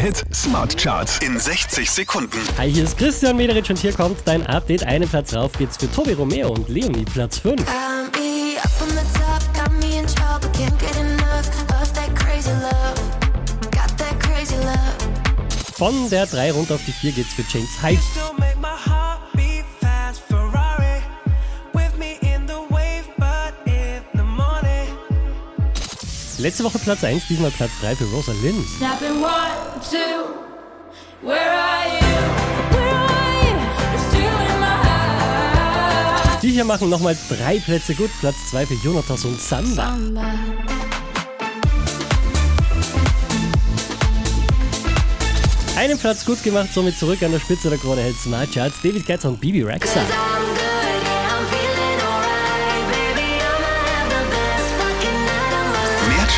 Hit Smart Charts in 60 Sekunden. Hi, hier ist Christian Mederich und hier kommt dein Update. Einen Platz rauf geht's für Tobi Romeo und Leonie Platz 5. Got me up on the top, got me in trouble, can't get enough of that crazy love. Got that crazy love. Von der 3 runter auf die 4 geht's für James Hype. Letzte Woche Platz 1, diesmal Platz 3 für Rosalind. Snapping one, two, where are you? Where are. Die hier machen nochmal drei Plätze gut. Platz 2 für Jonathas und Samba. Samba. Einen Platz gut gemacht, somit zurück an der Spitze der Krone Hit Smart Charts. David Guetta und Bibi Rexa.